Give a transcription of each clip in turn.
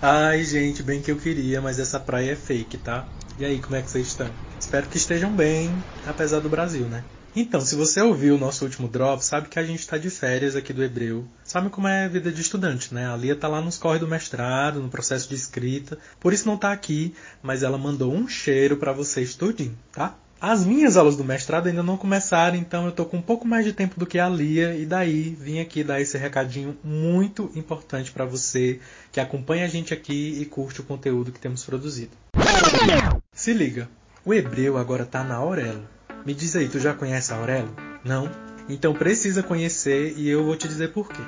Ai, gente, bem que eu queria, mas essa praia é fake, tá? E aí, como é que vocês estão? Espero que estejam bem, apesar do Brasil, né? Então, se você ouviu o nosso último drop, sabe que a gente está de férias aqui do Hebreu. Sabe como é a vida de estudante, né? A Lia tá lá nos corre do mestrado, no processo de escrita, por isso não tá aqui, mas ela mandou um cheiro para vocês tudinho, tá? As minhas aulas do mestrado ainda não começaram, então eu tô com um pouco mais de tempo do que a Lia e daí vim aqui dar esse recadinho muito importante para você que acompanha a gente aqui e curte o conteúdo que temos produzido. Se liga, o hebreu agora tá na Aurelo. Me diz aí, tu já conhece a Aurelo? Não? Então precisa conhecer e eu vou te dizer por quê.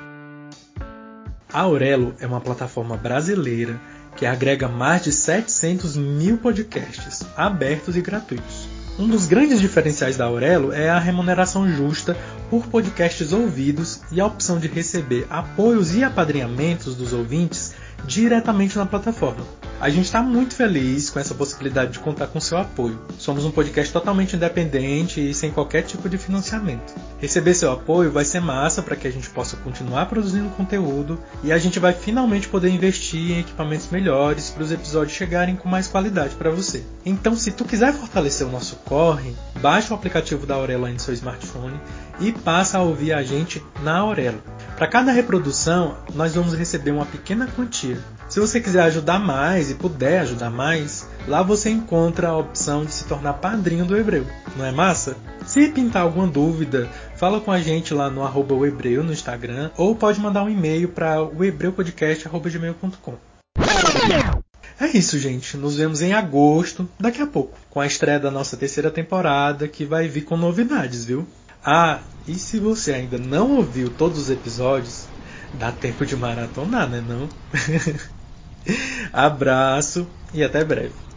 A Aurelo é uma plataforma brasileira que agrega mais de 700 mil podcasts abertos e gratuitos. Um dos grandes diferenciais da Aurelo é a remuneração justa por podcasts ouvidos e a opção de receber apoios e apadrinhamentos dos ouvintes diretamente na plataforma. A gente está muito feliz com essa possibilidade de contar com seu apoio. Somos um podcast totalmente independente e sem qualquer tipo de financiamento. Receber seu apoio vai ser massa para que a gente possa continuar produzindo conteúdo e a gente vai finalmente poder investir em equipamentos melhores para os episódios chegarem com mais qualidade para você. Então, se tu quiser fortalecer o nosso corre, baixa o aplicativo da Aurelo aí no seu smartphone e passa a ouvir a gente na Aurelo. Para cada reprodução, nós vamos receber uma pequena quantia. Se você quiser ajudar mais e puder ajudar mais, lá você encontra a opção de se tornar padrinho do Hebreu. Não é massa? Se pintar alguma dúvida, fala com a gente lá no arroba Hebreu no Instagram ou pode mandar um e-mail para o. É isso, gente. Nos vemos em agosto, daqui a pouco, com a estreia da nossa terceira temporada, que vai vir com novidades, viu? Ah, e se você ainda não ouviu todos os episódios, dá tempo de maratonar, né não? Abraço e até breve.